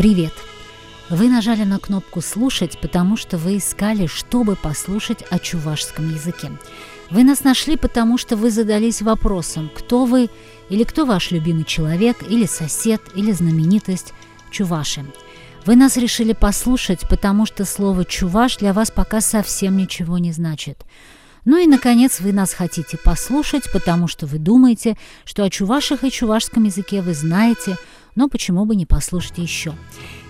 Привет! Вы нажали на кнопку «Слушать», потому что вы искали, чтобы послушать о чувашском языке. Вы нас нашли, потому что вы задались вопросом, кто вы или кто ваш любимый человек, или сосед, или знаменитость чуваши. Вы нас решили послушать, потому что слово «чуваш» для вас пока совсем ничего не значит. Ну и, наконец, вы нас хотите послушать, потому что вы думаете, что о чувашах и чувашском языке вы знаете, но почему бы не послушать еще.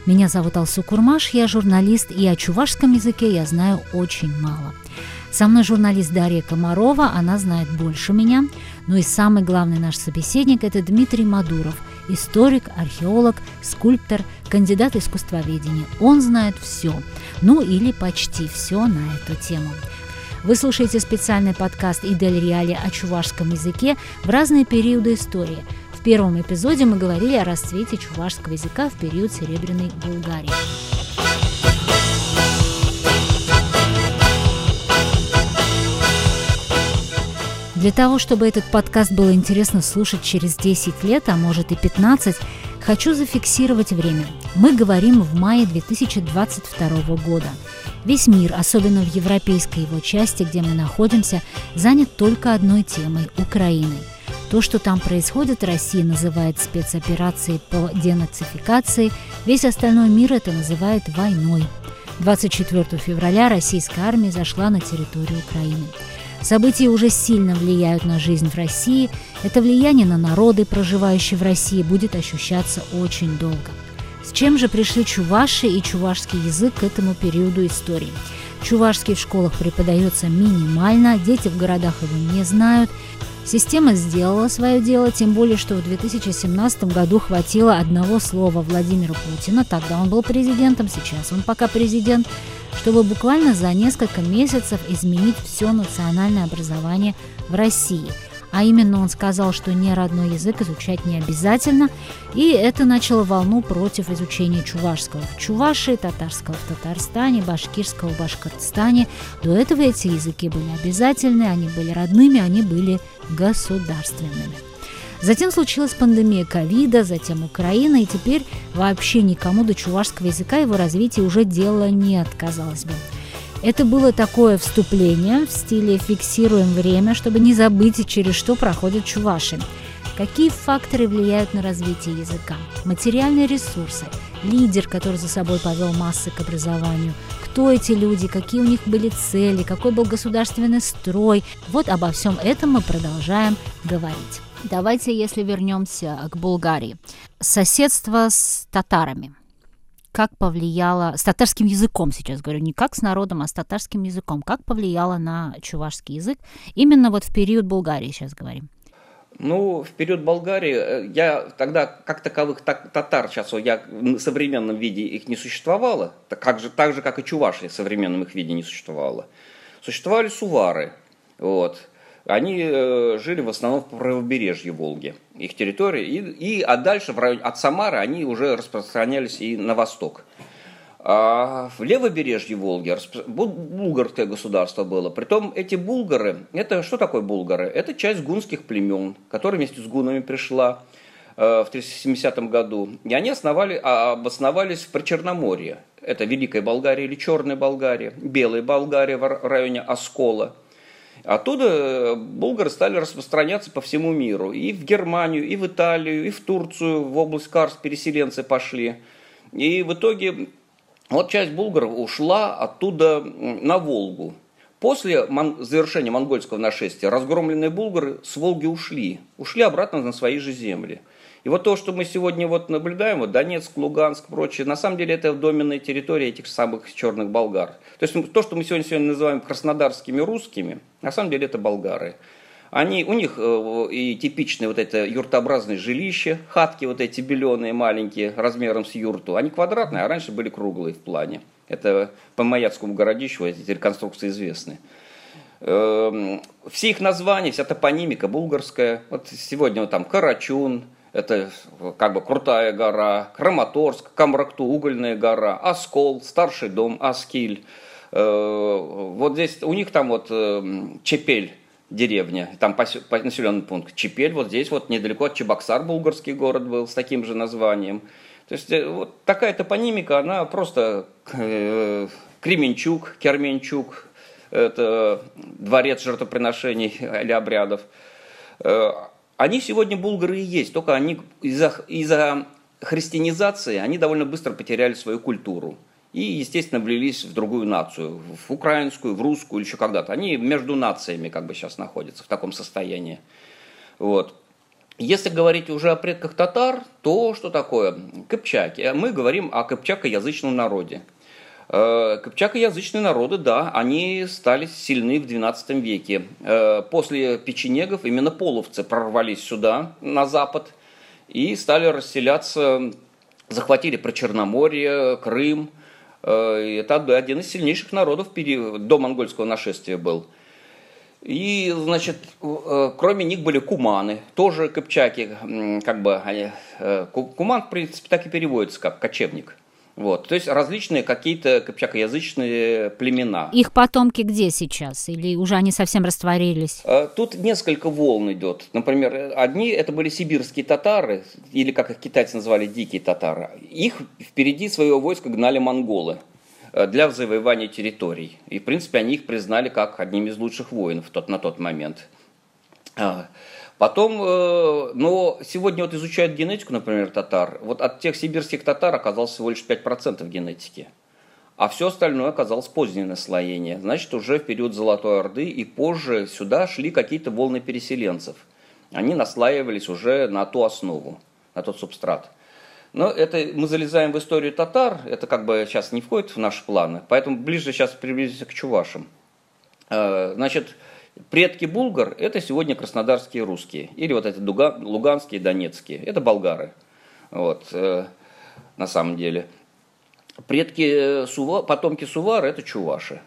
Меня зовут Алсу Курмаш, я журналист, и о чувашском языке я знаю очень мало. Со мной журналист Дарья Комарова, она знает больше меня. Ну и самый главный наш собеседник – это Дмитрий Мадуров, историк, археолог, скульптор, кандидат искусствоведения. Он знает все, ну или почти все на эту тему. Вы слушаете специальный подкаст «Идель Реали» о чувашском языке в разные периоды истории. В первом эпизоде мы говорили о расцвете чувашского языка в период Серебряной Булгарии. Для того, чтобы этот подкаст было интересно слушать через 10 лет, а может и 15, хочу зафиксировать время. Мы говорим в мае 2022 года. Весь мир, особенно в европейской его части, где мы находимся, занят только одной темой – Украиной. То, что там происходит, Россия называет спецоперацией по денацификации, весь остальной мир это называет войной. 24 февраля российская армия зашла на территорию Украины. События уже сильно влияют на жизнь в России. Это влияние на народы, проживающие в России, будет ощущаться очень долго. С чем же пришли чуваши и чувашский язык к этому периоду истории? Чувашский в школах преподается минимально, дети в городах его не знают. Система сделала свое дело, тем более, что в 2017 году хватило одного слова Владимира Путина, тогда он был президентом, сейчас он пока президент, чтобы буквально за несколько месяцев изменить все национальное образование в России. А именно он сказал, что не родной язык изучать не обязательно, и это начало волну против изучения чувашского в Чувашии, татарского в Татарстане, башкирского в Башкортостане. До этого эти языки были обязательны, они были родными, они были государственными. Затем случилась пандемия ковида, затем Украина, и теперь вообще никому до чувашского языка его развития уже дела нет, казалось бы. Это было такое вступление в стиле «фиксируем время», чтобы не забыть, через что проходят чуваши. Какие факторы влияют на развитие языка? Материальные ресурсы, лидер, который за собой повел массы к образованию, кто эти люди, какие у них были цели, какой был государственный строй. Вот обо всем этом мы продолжаем говорить. Давайте, если вернемся к Булгарии. Соседство с татарами. Как повлияло, с татарским языком сейчас говорю, не как с народом, а с татарским языком. Как повлияло на чувашский язык именно вот в период Булгарии сейчас говорим? Ну, в период Болгарии, э, я тогда, как таковых татар, сейчас я в современном виде их не существовало, так же, так же как и чуваши в современном их виде не существовало. Существовали сувары, вот, они э, жили в основном в правобережье Волги, их территории, и, и а дальше в районе, от Самары они уже распространялись и на восток. А в левобережье Волги булгарское государство было. Притом эти булгары, это что такое булгары? Это часть гунских племен, которая вместе с гунами пришла э, в 370 году. И они основали, а, обосновались в Причерноморье. Это Великая Болгария или Черная Болгария, Белая Болгария в районе Оскола – Оттуда э, булгары стали распространяться по всему миру. И в Германию, и в Италию, и в Турцию, в область Карс переселенцы пошли. И в итоге вот часть булгаров ушла оттуда на Волгу. После завершения монгольского нашествия разгромленные булгары с Волги ушли. Ушли обратно на свои же земли. И вот то, что мы сегодня вот наблюдаем, вот Донецк, Луганск, прочее, на самом деле это доменная территория этих самых черных болгар. То есть то, что мы сегодня, сегодня называем краснодарскими русскими, на самом деле это болгары. Они, у них э, и типичное вот это юртообразное жилище, хатки вот эти беленые, маленькие, размером с юрту, они квадратные, а раньше были круглые в плане. Это по Маяцкому городищу эти реконструкции известны. Эм, все их названия, вся топонимика булгарская. Вот сегодня вот там Карачун, это как бы крутая гора, Краматорск, Камракту, угольная гора, Оскол, старший дом, Аскиль. Э, вот здесь у них там вот э, Чепель, деревня, там населенный пункт Чепель, вот здесь вот недалеко от Чебоксар, булгарский город был с таким же названием. То есть э, вот такая топонимика, она просто э, Кременчук, Керменчук, это дворец жертвоприношений или обрядов. Э, они сегодня булгары и есть, только они из-за из христианизации они довольно быстро потеряли свою культуру. И, естественно, влились в другую нацию, в украинскую, в русскую еще когда-то. Они между нациями как бы сейчас находятся в таком состоянии. Вот. Если говорить уже о предках татар, то что такое? Кыпчаки. Мы говорим о кыпчакоязычном народе. Э, кыпчакоязычные народы, да, они стали сильны в XII веке. Э, после печенегов именно половцы прорвались сюда, на запад, и стали расселяться, захватили Прочерноморье, Крым. Э, это один из сильнейших народов до монгольского нашествия был – и, значит, э, кроме них были куманы, тоже кыпчаки, как бы, э, куман, в принципе, так и переводится, как кочевник. Вот, то есть различные какие-то кыпчакоязычные племена. Их потомки где сейчас? Или уже они совсем растворились? Э, тут несколько волн идет. Например, одни это были сибирские татары, или как их китайцы называли, дикие татары. Их впереди своего войска гнали монголы. Э, для завоевания территорий. И, в принципе, они их признали как одним из лучших воинов тот, на тот момент. А, потом, э, но сегодня вот изучают генетику, например, татар. Вот от тех сибирских татар оказалось всего лишь 5% генетики. А все остальное оказалось позднее наслоение. Значит, уже в период Золотой Орды и позже сюда шли какие-то волны переселенцев. Они наслаивались уже на ту основу, на тот субстрат. Но это мы залезаем в историю татар, это как бы сейчас не входит в наши планы, поэтому ближе сейчас приблизимся к чувашам. Э, значит, предки булгар – это сегодня краснодарские русские, или вот эти луганские, донецкие, это болгары, вот, э, на самом деле. Предки, Сува, потомки Сувара – это чуваши.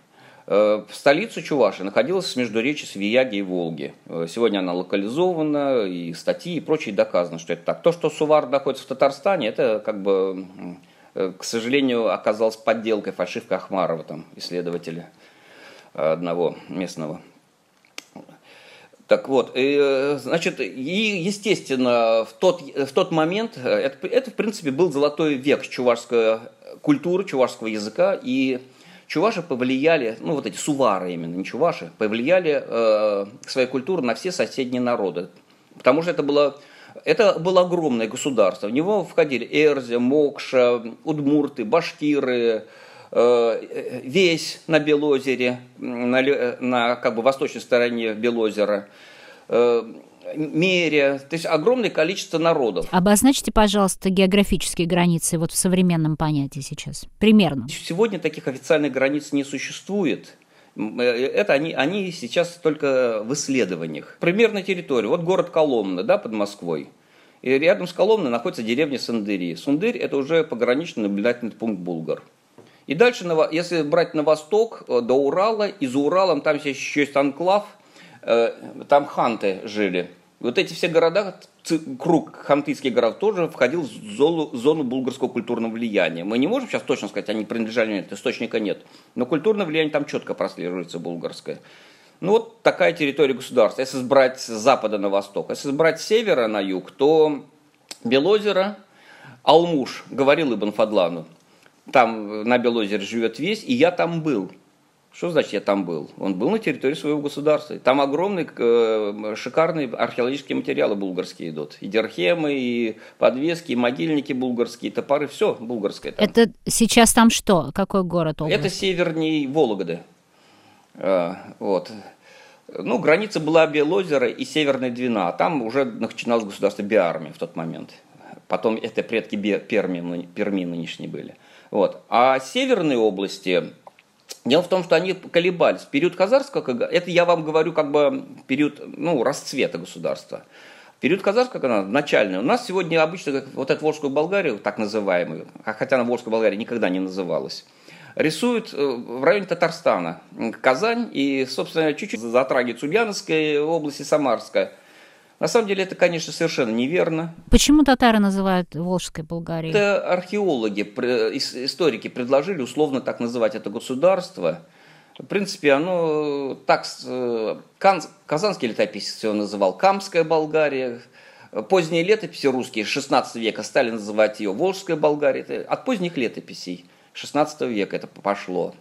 Э, в столице Чуваши находилась междуречие Свияги и Волги. Э, сегодня она локализована, и статьи и прочее доказано, что это так. То, что Сувар находится в Татарстане, это как бы, э, к сожалению, оказалось подделкой, фальшивкой Ахмарова, там, исследователя одного местного. Так вот, и, значит, и, естественно, в тот, в тот момент, это, это, в принципе, был золотой век чувашской культуры, чувашского языка, и Чуваши повлияли, ну вот эти сувары именно, не чуваши, повлияли э, своей культурой на все соседние народы. Потому что это было, это было огромное государство. В него входили Эрзя, Мокша, Удмурты, Башкиры, э, Весь на Белозере, на, на как бы восточной стороне Белозера. Э, Мерия, то есть огромное количество народов. Обозначьте, пожалуйста, географические границы вот в современном понятии сейчас, примерно. Сегодня таких официальных границ не существует. Э, это они, они сейчас только в исследованиях. Примерно территория. Вот город Коломна, да, под Москвой. И рядом с Коломной находится деревня Сандыри. Сундырь – это уже пограничный наблюдательный пункт Булгар. И дальше, если брать на восток, э, до Урала, и за Уралом там еще есть анклав, там ханты жили – вот эти все города, круг хантыйских городов тоже входил в зону, булгарского культурного влияния. Мы не можем сейчас точно сказать, они принадлежали нет, источника нет. Но культурное влияние там четко прослеживается булгарское. Ну вот такая территория государства. Если брать с запада на восток, если брать с севера на юг, то Белозеро, Алмуш, говорил Ибн Фадлану, там на Белозере живет весь, и я там был – что значит я там был? Он был на территории своего государства. Там огромные, э, шикарные археологические материалы булгарские идут. И дерхемы, и подвески, и могильники булгарские, и топоры, все булгарское там. Это сейчас там что? Какой город? Область? Это северней Вологды. Э, вот. Ну, граница была Белозера и Северная Двина. Там уже начиналось государство Биармия в тот момент. Потом это предки Перми, Перми нынешние были. Вот. А северные области, Дело в том, что они колебались. Период Казарского, это я вам говорю как бы период ну, расцвета государства. Период Казарского, начальный. У нас сегодня обычно вот эту Волжскую Болгарию, так называемую, хотя она Волжская Болгария никогда не называлась, рисуют э, в районе Татарстана, Казань и, собственно, чуть-чуть затрагивает Ульяновская область и Самарская – на самом деле это, конечно, совершенно неверно. Почему татары называют Волжской Болгарией? Это археологи, историки предложили условно так называть это государство. В принципе, оно так... Казанский летописец его называл Камская Болгария, Поздние летописи русские 16 века стали называть ее Волжская Болгария. Это от поздних летописей 16 века это пошло.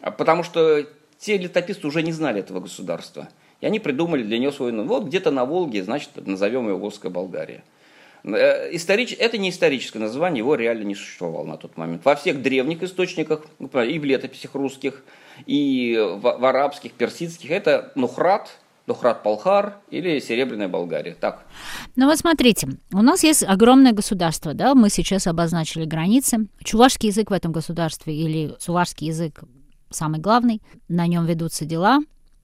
А потому что те летописцы уже не знали этого государства. И они придумали для нее свой... Вот где-то на Волге, значит, назовем ее Волжская Болгария. Э, историч... Это не историческое название, его реально не существовало на тот момент. Во всех древних источниках, и в летописях русских, и в, в арабских, персидских, это Нухрат, Нухрат Палхар или Серебряная Болгария. Так. Ну вот смотрите, у нас есть огромное государство, да, мы сейчас обозначили границы. Чувашский язык в этом государстве или сувашский язык самый главный, на нем ведутся дела,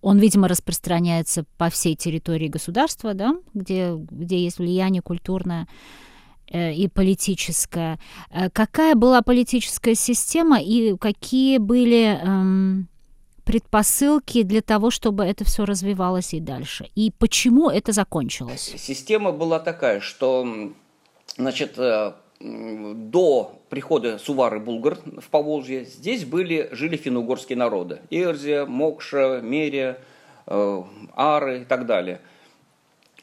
он, видимо, распространяется по всей территории государства, да, где, где есть влияние культурное э, и политическое. Э, какая была политическая система и какие были эм, предпосылки для того, чтобы это все развивалось и дальше? И почему это закончилось? Система была такая, что значит, э, до прихода Сувары Булгар в Поволжье здесь были, жили финно-угорские народы. Ирзия, Мокша, Мерия, э, Ары и так далее.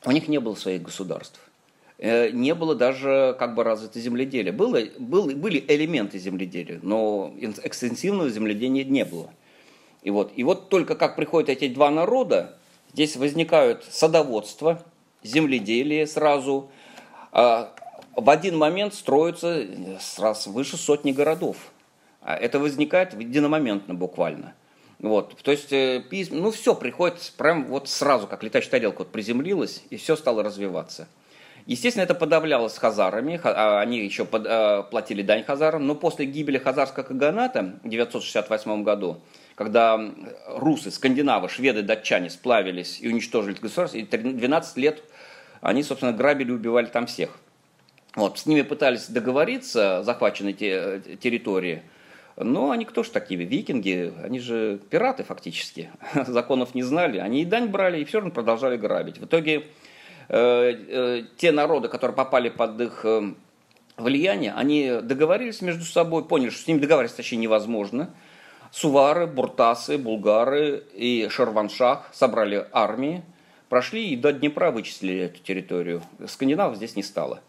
У них не было своих государств. Э, не было даже как бы развито земледелие. Было, был, были элементы земледелия, но экстенсивного земледения не было. И вот, и вот только как приходят эти два народа, здесь возникают садоводство, земледелие сразу, а в один момент строятся сразу выше сотни городов. А это возникает единомоментно буквально. Вот, то есть, э, ну, все приходит прям вот сразу, как летающая тарелка вот приземлилась, и все стало развиваться. Естественно, это подавлялось хазарами, а они еще под, а, платили дань хазарам, но после гибели хазарского каганата в 968 году, когда русы, скандинавы, шведы, датчане сплавились и уничтожили государство, и 12 лет они, собственно, грабили и убивали там всех. Вот, с ними пытались договориться, захваченные те, территории, но они кто ж такие, викинги, они же пираты фактически, законов не знали, они и дань брали, и все равно продолжали грабить. В итоге э, э, те народы, которые попали под их э, влияние, они договорились между собой, поняли, что с ними договориться вообще невозможно. Сувары, буртасы, булгары и Шерваншах собрали армии, прошли и до Днепра вычислили эту территорию. Скандинавов здесь не стало.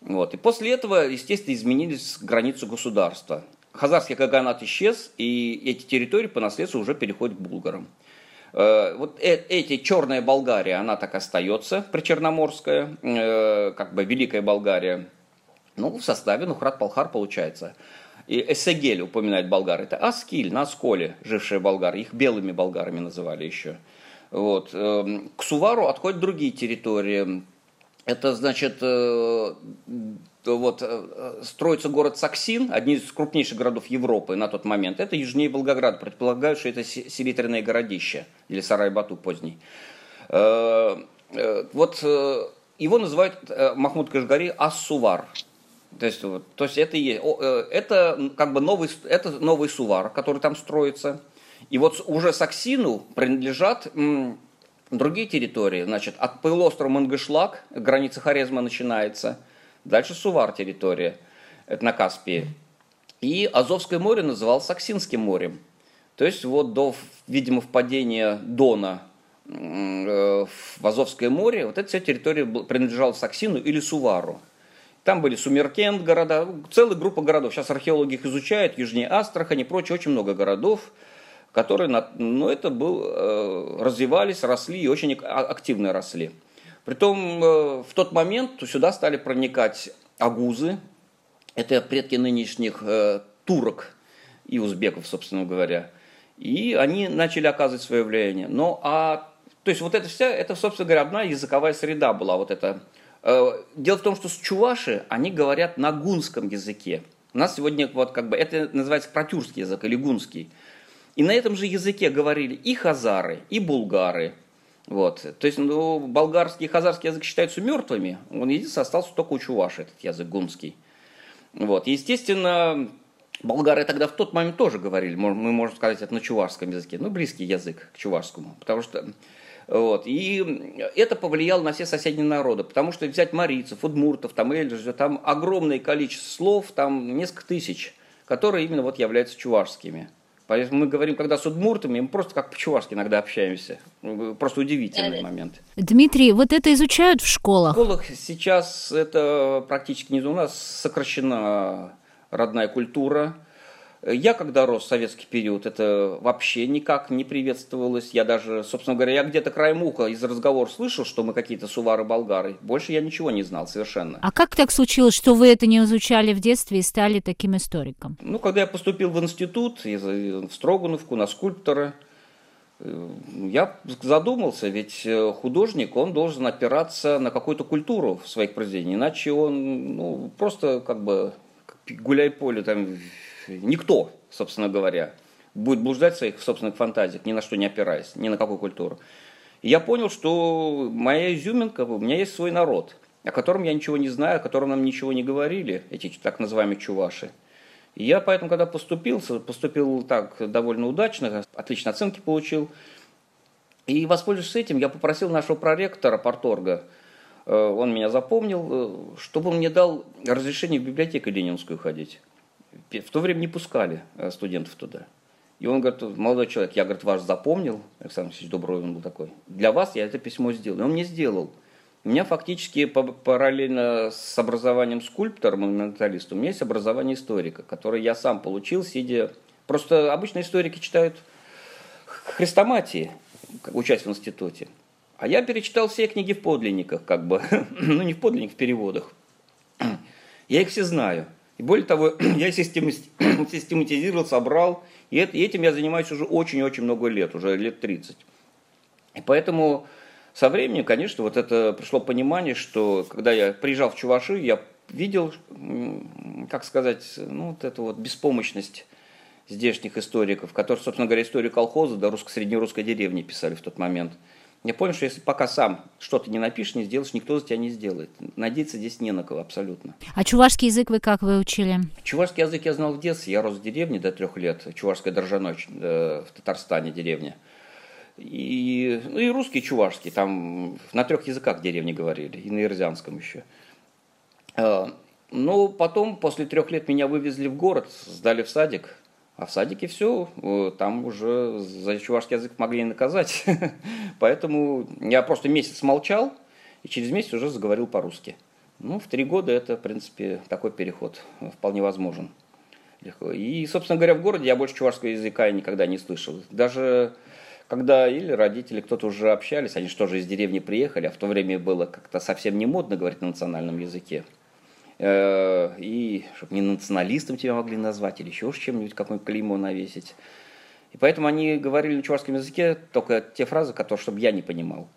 Вот. И после этого, естественно, изменились границы государства. Хазарский каганат исчез, и эти территории по наследству уже переходят к булгарам. Э, вот э, эти черная Болгария, она так остается, причерноморская, э, как бы Великая Болгария. Ну, в составе Нухрат-Палхар получается. И Эсегель упоминает болгар. Это Аскиль, на Асколе жившие болгары. Их белыми болгарами называли еще. Вот. Эм, к Сувару отходят другие территории. Это значит, э, вот э, строится город Саксин, один из крупнейших городов Европы на тот момент. Это южнее Волгоград. Предполагают, что это селитренное городище или Сарай-Бату поздний. Э, вот его называют Махмуд Кашгари Ас-Сувар. То есть, то есть это, это как бы новый, это новый Сувар, который там строится. И вот уже Саксину принадлежат Другие территории, значит, от полуострова Мангышлак, граница Хорезма начинается, дальше Сувар территория, это на Каспии. И Азовское море называлось Саксинским морем. То есть вот до, видимо, впадения Дона э, в Азовское море, вот эта вся территория принадлежала Саксину или Сувару. Там были Сумеркент города, целая группа городов. Сейчас археологи их изучают, южнее Астрахани и прочее, очень много городов которые, ну, это был, э, развивались, росли и очень активно росли. Притом э, в тот момент сюда стали проникать агузы, это предки нынешних э, турок и узбеков, собственно говоря. И они начали оказывать свое влияние. Но, а, то есть вот это вся, это, собственно говоря, одна языковая среда была вот эта. Дело в том, что чуваши они говорят на гунском языке. У нас сегодня вот как бы это называется протюрский язык или гунский. И на этом же языке говорили и хазары, и булгары. Вот. То есть ну, болгарский и хазарский язык считаются мертвыми. Он единственный остался только у чуваши, этот язык гунский. Вот. Естественно, болгары тогда в тот момент тоже говорили, мы можем сказать это на чувашском языке, ну, близкий язык к чувашскому. Потому что вот. И это повлияло на все соседние народы, потому что взять марийцев, удмуртов, там, эльжи, там огромное количество слов, там несколько тысяч, которые именно вот являются чувашскими Поэтому мы говорим, когда с удмуртами, мы просто как по-чувашски иногда общаемся. Просто удивительный момент. Дмитрий, вот это изучают в школах? В школах сейчас это практически не у нас сокращена родная культура. Я, когда рос в советский период, это вообще никак не приветствовалось. Я даже, собственно говоря, я где-то краем уха из разговора слышал, что мы какие-то сувары-болгары. Больше я ничего не знал совершенно. А как так случилось, что вы это не изучали в детстве и стали таким историком? Ну, когда я поступил в институт, в Строгановку, на скульптора, э, я задумался, ведь э, художник, он должен опираться на какую-то культуру в своих произведениях, иначе он ну, просто как бы гуляй поле там никто, собственно говоря, будет блуждать в своих собственных фантазиях, ни на что не опираясь, ни на какую культуру. И я понял, что моя изюминка, у меня есть свой народ, о котором я ничего не знаю, о котором нам ничего не говорили, эти так называемые чуваши. И я поэтому, когда поступил, поступил так довольно удачно, отличные оценки получил. И воспользовавшись этим, я попросил нашего проректора Порторга, э, он меня запомнил, э, чтобы он мне дал разрешение в библиотеку Ленинскую ходить в то время не пускали э, студентов туда. И он говорит, молодой человек, я, говорит, вас запомнил, Александр Алексеевич Дубровин был такой, для вас я это письмо сделал. И он мне сделал. У меня фактически параллельно с образованием скульптора, монументалиста, у меня есть образование историка, которое я сам получил, сидя... Просто обычно историки читают хрестоматии, учась в институте. А я перечитал все книги в подлинниках, как бы, ну не в подлинниках, в переводах. Я их все знаю. И более того, я систематизировал, собрал, и этим я занимаюсь уже очень-очень много лет, уже лет 30. И поэтому со временем, конечно, вот это пришло понимание, что когда я приезжал в Чуваши, я видел, как сказать, ну, вот эту вот беспомощность здешних историков, которые, собственно говоря, историю колхоза до русско-среднерусской деревни писали в тот момент – я понял, что если пока сам что-то не напишешь, не сделаешь, никто за тебя не сделает. Надеяться здесь не на кого абсолютно. А чувашский язык вы как выучили? Чувашский язык я знал в детстве. Я рос в деревне до трех лет. Чувашская Дрожаной э, в Татарстане деревня. И, ну и русский, и чувашский. Там на трех языках деревни говорили. И на ирзианском еще. Э, но потом, после трех лет, меня вывезли в город, сдали в садик. А в садике все, э, там уже за чувашский язык могли наказать. Поэтому я просто месяц молчал, и через месяц уже заговорил по-русски. Ну, в три года это, в принципе, такой переход вполне возможен. Легко. И, собственно говоря, в городе я больше чувашского языка никогда не слышал. Даже когда или родители, кто-то уже общались, они что же из деревни приехали, а в то время было как-то совсем не модно говорить на национальном языке. Э, и чтобы не националистом тебя могли назвать или еще чем-нибудь, какое-нибудь клеймо навесить. И поэтому они говорили на чувашском языке только те фразы, которые, чтобы я не понимал.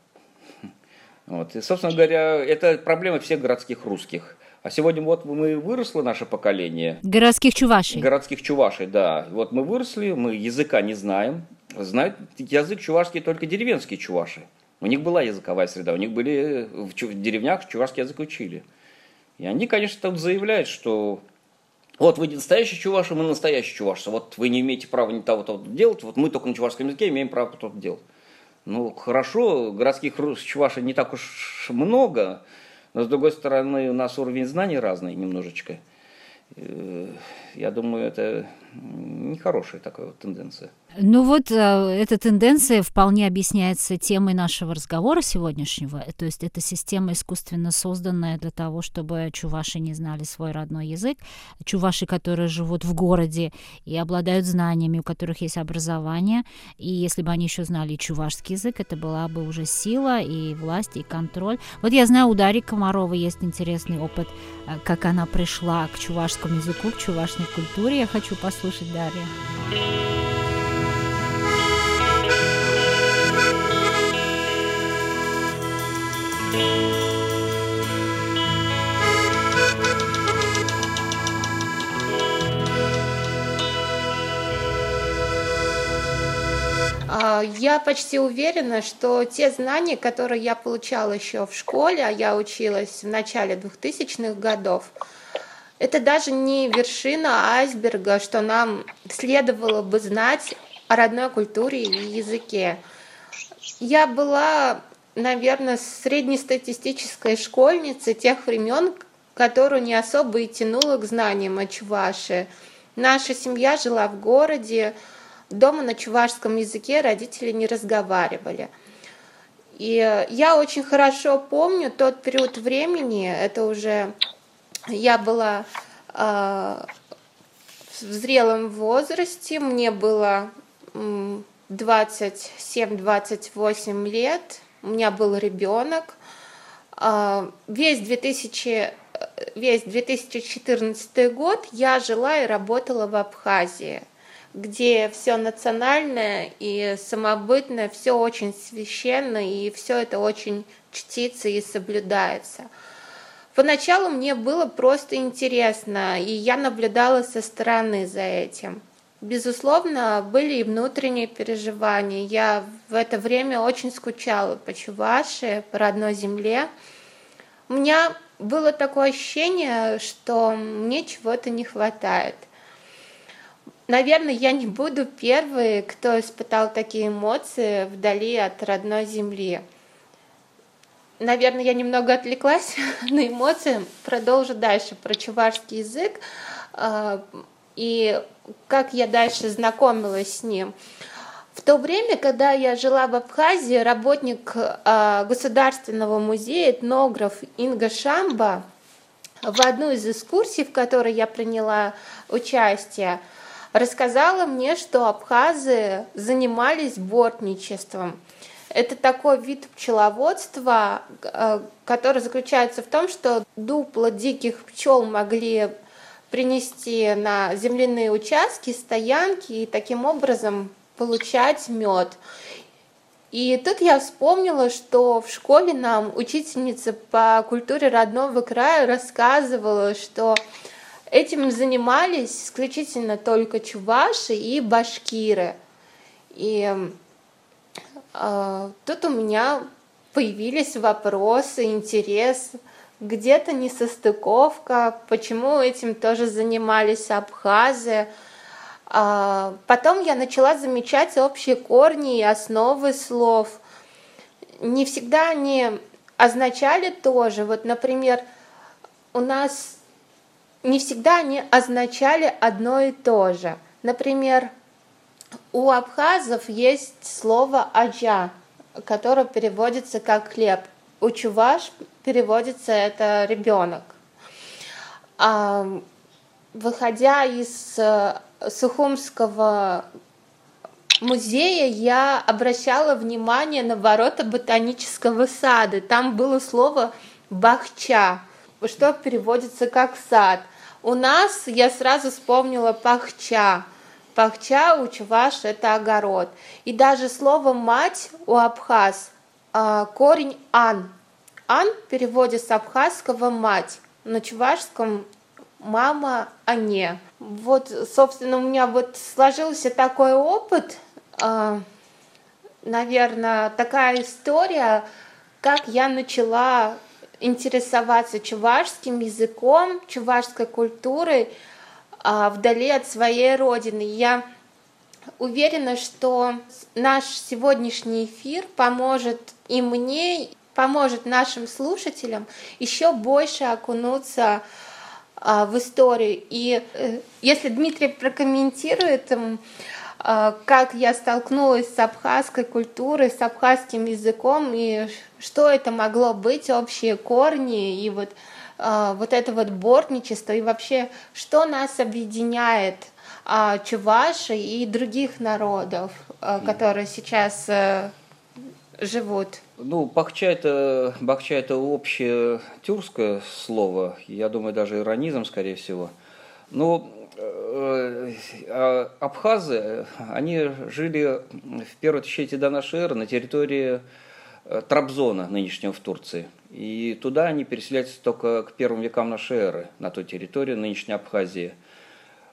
Вот. И, собственно говоря, это проблема всех городских русских. А сегодня вот мы выросло наше поколение. Городских чувашей. Городских чувашей, да. Вот мы выросли, мы языка не знаем. Знают язык чувашский только деревенские чуваши. У них была языковая среда, у них были в деревнях чувашский язык учили. И они, конечно, там заявляют, что вот вы настоящий чуваш, и мы настоящий чуваш. Вот вы не имеете права не того-то делать, вот мы только на чувашском языке имеем право то-то делать. Ну, хорошо, городских чувашей не так уж много, но, с другой стороны, у нас уровень знаний разный немножечко. Э, я думаю, это нехорошая такая вот тенденция. Ну вот э, эта тенденция вполне объясняется темой нашего разговора сегодняшнего. То есть это система искусственно созданная для того, чтобы чуваши не знали свой родной язык. Чуваши, которые живут в городе и обладают знаниями, у которых есть образование. И если бы они еще знали чувашский язык, это была бы уже сила и власть, и контроль. Вот я знаю, у Дарьи Комаровой есть интересный опыт, э, как она пришла к чувашскому языку, к чувашской культуре. Я хочу послушать Дарью. Я почти уверена, что те знания, которые я получала еще в школе, а я училась в начале 2000-х годов, это даже не вершина айсберга, что нам следовало бы знать о родной культуре и языке. Я была, наверное, среднестатистической школьницей тех времен, которую не особо и тянула к знаниям о Чуваши. Наша семья жила в городе, дома на чувашском языке родители не разговаривали. И я очень хорошо помню тот период времени, это уже я была э, в зрелом возрасте, мне было 27-28 лет, у меня был ребенок. Э, весь 2000 весь 2014 год я жила и работала в Абхазии где все национальное и самобытное, все очень священно, и все это очень чтится и соблюдается. Поначалу мне было просто интересно, и я наблюдала со стороны за этим. Безусловно, были и внутренние переживания. Я в это время очень скучала по Чувашии, по родной земле. У меня было такое ощущение, что мне чего-то не хватает – Наверное, я не буду первой, кто испытал такие эмоции вдали от родной земли. Наверное, я немного отвлеклась на эмоции. Продолжу дальше про чувашский язык а, и как я дальше знакомилась с ним. В то время, когда я жила в Абхазии, работник а, Государственного музея, этнограф Инга Шамба, в одну из экскурсий, в которой я приняла участие, рассказала мне, что абхазы занимались бортничеством. Это такой вид пчеловодства, э, который заключается в том, что дупла диких пчел могли принести на земляные участки, стоянки и таким образом получать мед. И тут я вспомнила, что в школе нам учительница по культуре родного края рассказывала, что Этим занимались исключительно только чуваши и башкиры. И э, тут у меня появились вопросы, интерес, где-то несостыковка, почему этим тоже занимались абхазы. А потом я начала замечать общие корни и основы слов. Не всегда они означали тоже. Вот, например, у нас не всегда они означали одно и то же. Например, у абхазов есть слово «аджа», которое переводится как «хлеб». У чуваш переводится это «ребенок». А, выходя из э, Сухумского музея, я обращала внимание на ворота ботанического сада. Там было слово «бахча», что переводится как «сад». У нас я сразу вспомнила пахча. Пахча у чуваш это огород. И даже слово мать у абхаз а, корень ан. Ан переводится с абхазского мать. На чувашском мама, а не. Вот, собственно, у меня вот сложился такой опыт, а, наверное, такая история, как я начала интересоваться чувашским языком, чувашской культурой а, вдали от своей родины. Я уверена, что наш сегодняшний эфир поможет и мне, поможет нашим слушателям еще больше окунуться а, в историю. И э, если Дмитрий прокомментирует, а, как я столкнулась с абхазской культурой, с абхазским языком, и что это могло быть, общие корни, и вот, а, вот это вот бортничество, и вообще, что нас объединяет чуваши и других народов, которые сейчас э, живут. Ну, бахча это, бахча это общее тюркское слово, я думаю, даже иронизм, скорее всего. Но Э, э, абхазы, они жили в первое тысячелетие до нашей эры на территории э, Трабзона, нынешнего в Турции. И туда они переселяются только к первым векам нашей эры, на той территории нынешней Абхазии.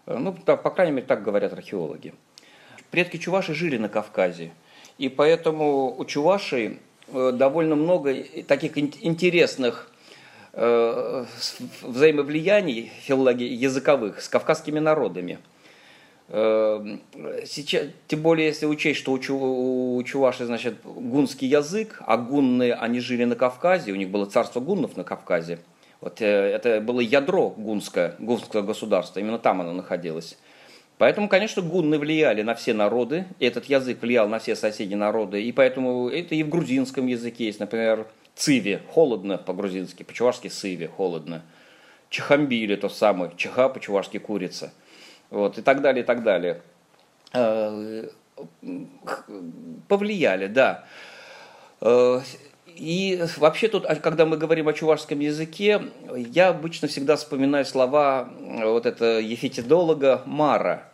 Ну, так, по крайней мере, так говорят археологи. Предки чуваши жили на Кавказе, и поэтому у чувашей довольно много таких интересных Э, взаимовлияний филологии языковых с кавказскими народами. Э, сейчас, тем более, если учесть, что у, чу, у чуваши, значит, гунский язык, а гунны, они жили на Кавказе, у них было царство гуннов на Кавказе. Вот э, это было ядро гунское, гунского государства, именно там оно находилось. Поэтому, конечно, гунны влияли на все народы, этот язык влиял на все соседние народы, и поэтому это и в грузинском языке есть, например, циви, холодно по-грузински, по-чувашски сыви, холодно. Чехамбили, то самое, чеха по-чувашски курица. Вот, и так далее, и так далее. Э, повлияли, да. Э, и вообще тут, а когда мы говорим о чувашском языке, я обычно всегда вспоминаю слова вот этого ефетидолога Мара.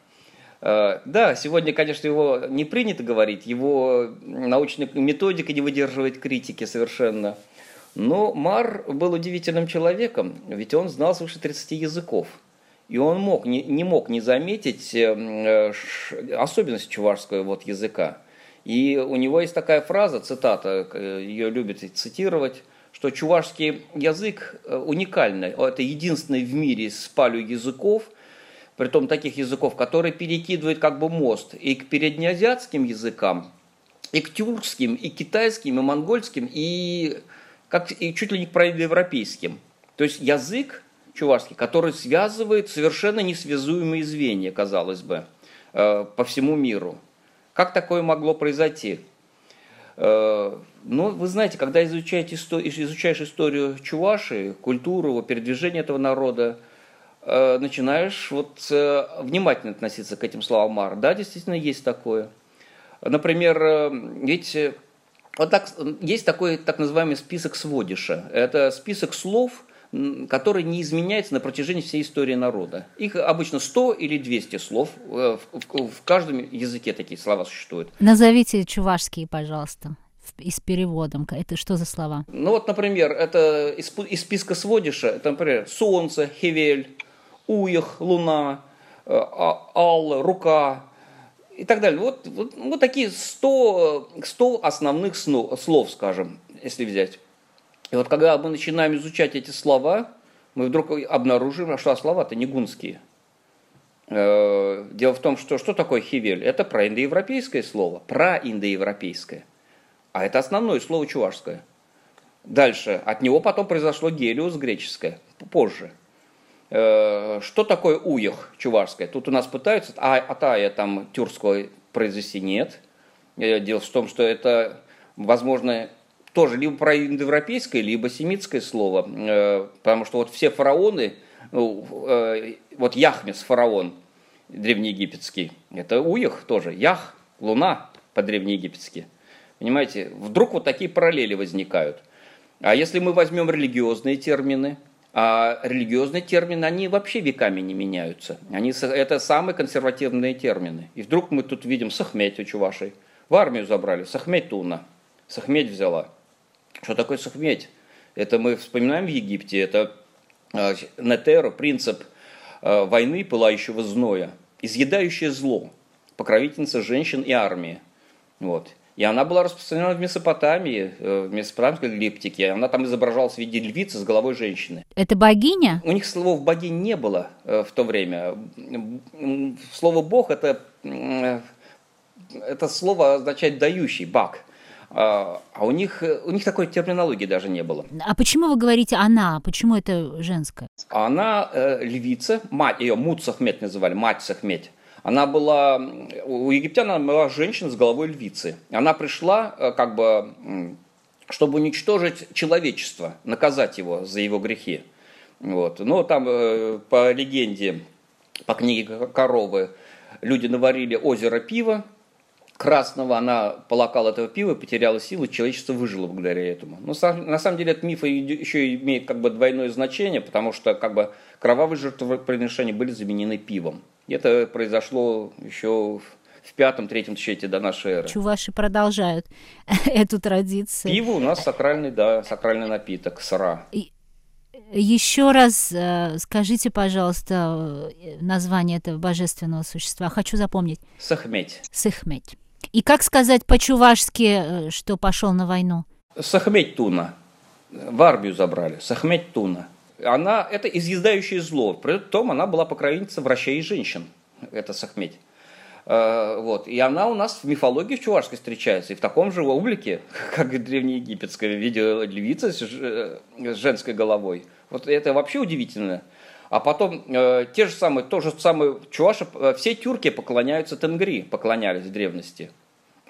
Э, да, сегодня, конечно, его не принято говорить, его научная методика не выдерживает критики совершенно. Но Мар был удивительным человеком, ведь он знал свыше 30 языков. И он мог, не, не мог не заметить э, особенность чувашского вот языка. И у него есть такая фраза, цитата, ее любят цитировать, что чувашский язык э, уникальный, это единственный в мире с палью языков, притом таких языков, которые перекидывают как бы мост и к переднеазиатским языкам, и к тюркским, и китайским, и монгольским, и, как, и чуть ли не к проиндоевропейским. То есть язык чувашский, который связывает совершенно несвязуемые звенья, казалось бы, э, по всему миру. Как такое могло произойти? Э, ну, вы знаете, когда изучаете, изучаешь историю Чуваши, культуру, передвижение этого народа, начинаешь вот внимательно относиться к этим словам Мар. Да, действительно, есть такое. Например, ведь вот так, есть такой так называемый список сводиша. Это список слов, который не изменяется на протяжении всей истории народа. Их обычно 100 или 200 слов, э, в каждом языке такие слова существуют. Назовите чувашские, пожалуйста и с переводом. Это что за слова? Ну вот, например, это из, из списка сводиша, это, например, солнце, хевель, уех, луна, э, а, ал, рука и так далее. Вот, вот, вот такие 100, 100 основных слов, скажем, если взять. И вот когда мы начинаем изучать эти слова, мы вдруг обнаружим, что слова-то не гунские. Э, дело в том, что что такое хивель? Это проиндоевропейское слово, проиндоевропейское. А это основное слово чувашское. Дальше, от него потом произошло гелиус греческое, позже. Э, что такое уех чувашское? Тут у нас пытаются, а атая там тюркского произвести нет. Э, дело в том, что это, возможно, тоже либо проиндоевропейское, либо семитское слово, э, потому что вот все фараоны, ну, вот Яхмес фараон древнеегипетский, это Уях тоже, Ях, Луна по-древнеегипетски. Понимаете, вдруг вот такие параллели возникают. А если мы возьмем религиозные термины, а религиозные термины, они вообще веками не меняются. Они, это самые консервативные термины. И вдруг мы тут видим Сахметь у Чувашей. В армию забрали, Сахметь Туна. Сахметь взяла. Что такое сахметь? Это мы вспоминаем в Египте, это э, нетеро, принцип э, войны пылающего зноя, изъедающее зло, покровительница женщин и армии. Вот. И она была распространена в Месопотамии, э, в месопотамской лептике. Она там изображалась в виде львицы с головой женщины. Это богиня? У них слов богинь не было в то время. Слово «бог» это, это слово означает «дающий», «баг». А, а у них, у них такой терминологии даже не было. А почему вы говорите «она»? Почему это женское? Она э, львица, мать, ее Мут Сахмет называли, мать Сахмет. Она была, у египтян она была женщина с головой львицы. Она пришла э, как бы, чтобы уничтожить человечество, наказать его за его грехи. Вот. Но там э, по легенде, по книге Коровы, люди наварили озеро пива, красного, она полакала этого пива, потеряла силы, человечество выжило благодаря этому. Но на самом деле этот миф еще имеет как бы двойное значение, потому что как бы кровавые жертвоприношения были заменены пивом. Это произошло еще в пятом-третьем тысячелетии до нашей эры. Чуваши продолжают эту традицию. Пиво у нас сакральный, да, сакральный напиток, сра. Еще раз э, скажите, пожалуйста, название этого божественного существа. Хочу запомнить. Сахметь. Сахметь. И как сказать по-чувашски, э, что пошел на войну? Сахметь Туна. В армию забрали. Сахметь Туна. Она, это изъездающее зло. При том она была покровительница врачей и женщин. Это Сахметь. Э, вот. И она у нас в мифологии в чувашской встречается. И в таком же облике, как и древнеегипетская, в виде львицы с женской головой. Вот это вообще удивительно. А потом э, те же самые, то же самое, чуваши, э, все тюрки поклоняются Тенгри, поклонялись в древности.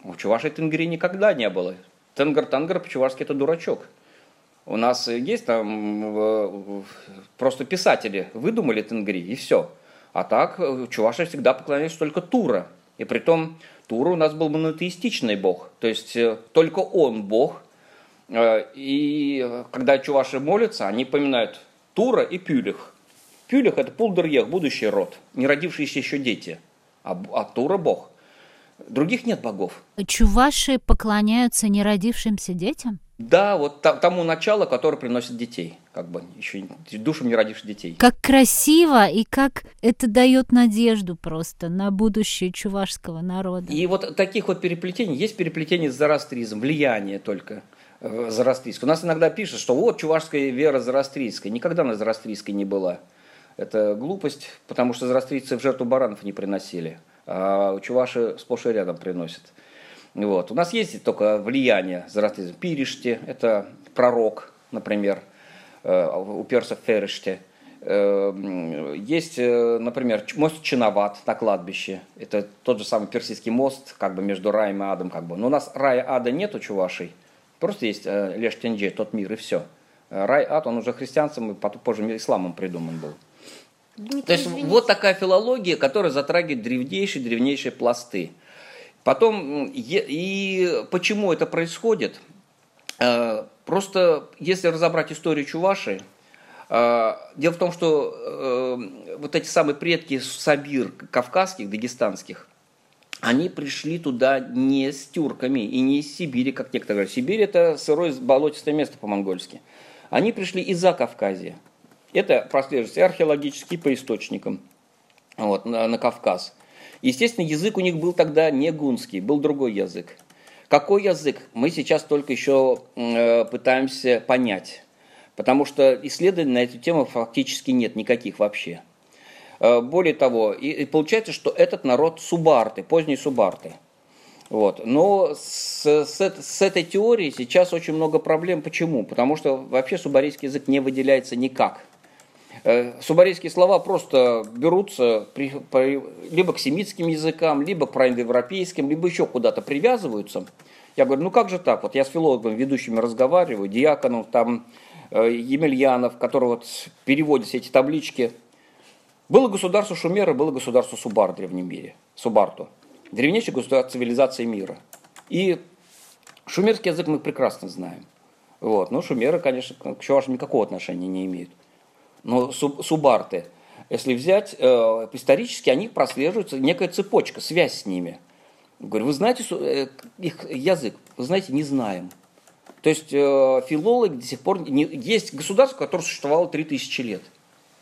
У чувашей Тенгри никогда не было. Тенгар-тангар по-чувашски это дурачок. У нас есть там э, просто писатели выдумали Тенгри и все. А так э, чуваши всегда поклонялись только Тура. И при том Тура у нас был монотеистичный бог. То есть э, только он бог. И когда чуваши молятся, они поминают Тура и Пюлих. Пюлих – это Пулдерьех, будущий род, не родившиеся еще дети. А, а Тура – бог. Других нет богов. Чуваши поклоняются неродившимся детям? Да, вот тому началу, которое приносит детей, как бы еще душам не родивших детей. Как красиво и как это дает надежду просто на будущее чувашского народа. И вот таких вот переплетений, есть переплетение с зороастризмом, влияние только э, зороастрийское. У нас иногда пишут, что вот чувашская вера зороастрийская. Никогда она зороастрийской не была. Это глупость, потому что зороастрийцы в жертву баранов не приносили, а чуваши сплошь и рядом приносят. Вот. У нас есть только влияние зороастризма. Пириште – это пророк, например, э, у персов Фериште. Э, есть, э, например, мост Чиноват на кладбище. Это тот же самый персидский мост как бы между раем и адом. Как бы. Но у нас рая ада нет у чувашей. Просто есть Леш Тенджи, тот мир, и все. Рай, ад, он уже христианцем и позже исламом придуман был. Дмитрий, То есть извините. вот такая филология, которая затрагивает древнейшие, древнейшие пласты. Потом, и почему это происходит? Э, просто если разобрать историю Чуваши, э, дело в том, что э, вот эти самые предки Сабир, кавказских, дагестанских, они пришли туда не с тюрками и не из Сибири, как некоторые говорят. Сибирь – это сырое болотистое место по-монгольски. Они пришли из-за Кавказия. Это прослеживается археологически по источникам вот, на, на Кавказ. Естественно, язык у них был тогда не гунский, был другой язык. Какой язык, мы сейчас только еще э, пытаемся понять, потому что исследований на эту тему фактически нет никаких вообще. Э, более того, и, получается, что этот народ субарты, поздние субарты. Вот. Но с, с, с этой теорией сейчас очень много проблем. Почему? Потому что вообще субарийский язык не выделяется никак – субарийские слова просто берутся при, при, либо к семитским языкам, либо к проиндоевропейским, либо еще куда-то привязываются. Я говорю, ну как же так? Вот я с филологами ведущими разговариваю, Диаконов, там, э, Емельянов, который вот переводит все эти таблички. Было государство Шумера, было государство Субар в древнем мире, Субарту. Древнейшее государство цивилизации мира. И шумерский язык мы прекрасно знаем. Вот. Но шумеры, конечно, к чувашам никакого отношения не имеют но субарты, если взять, э, исторически они прослеживаются, некая цепочка, связь с ними. Говорю, вы знаете э, их язык? Вы знаете, не знаем. То есть э, филологи до сих пор... Не, есть государство, которое существовало 3000 лет,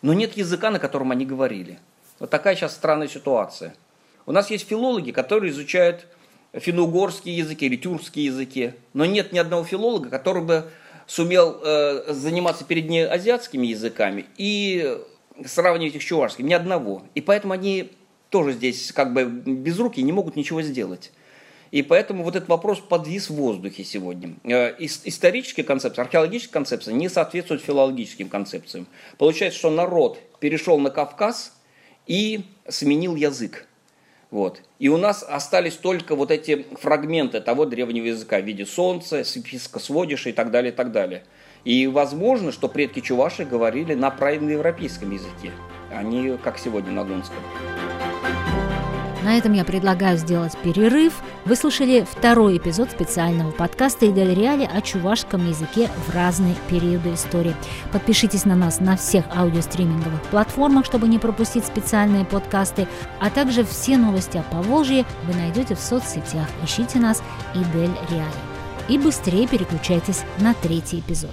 но нет языка, на котором они говорили. Вот такая сейчас странная ситуация. У нас есть филологи, которые изучают финно-угорские языки или тюркские языки, но нет ни одного филолога, который бы сумел э, заниматься перед ней азиатскими языками и сравнивать их с чувашским, ни одного. И поэтому они тоже здесь как бы без руки не могут ничего сделать. И поэтому вот этот вопрос подвис в воздухе сегодня. Э, исторические концепции, археологические концепции не соответствуют филологическим концепциям. Получается, что народ перешел на Кавказ и сменил язык. Вот. И у нас остались только вот эти фрагменты того древнего языка в виде солнца, списка сводиша и так далее, и так далее. И возможно, что предки чуваши говорили на правильноевропейском языке, а не как сегодня на донском. На этом я предлагаю сделать перерыв. Вы слушали второй эпизод специального подкаста «Идель Реали» о чувашском языке в разные периоды истории. Подпишитесь на нас на всех аудиостриминговых платформах, чтобы не пропустить специальные подкасты, а также все новости о Поволжье вы найдете в соцсетях. Ищите нас «Идель Реали». И быстрее переключайтесь на третий эпизод.